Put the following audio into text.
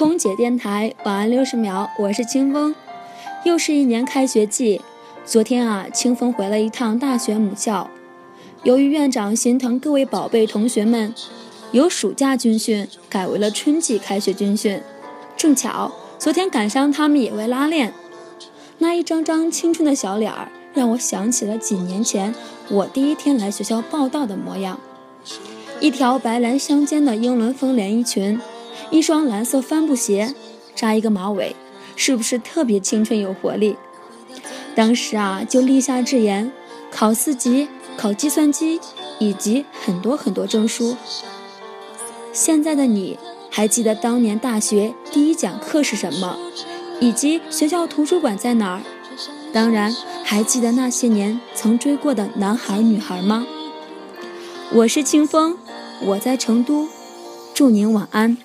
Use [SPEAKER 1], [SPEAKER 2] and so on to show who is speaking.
[SPEAKER 1] 空姐电台晚安六十秒，我是清风。又是一年开学季，昨天啊，清风回了一趟大学母校。由于院长心疼各位宝贝同学们，由暑假军训改为了春季开学军训。正巧昨天赶上他们也会拉练，那一张张青春的小脸儿，让我想起了几年前我第一天来学校报道的模样。一条白蓝相间的英伦风连衣裙。一双蓝色帆布鞋，扎一个马尾，是不是特别青春有活力？当时啊，就立下志言，考四级，考计算机，以及很多很多证书。现在的你还记得当年大学第一讲课是什么，以及学校图书馆在哪儿？当然，还记得那些年曾追过的男孩女孩吗？我是清风，我在成都，祝您晚安。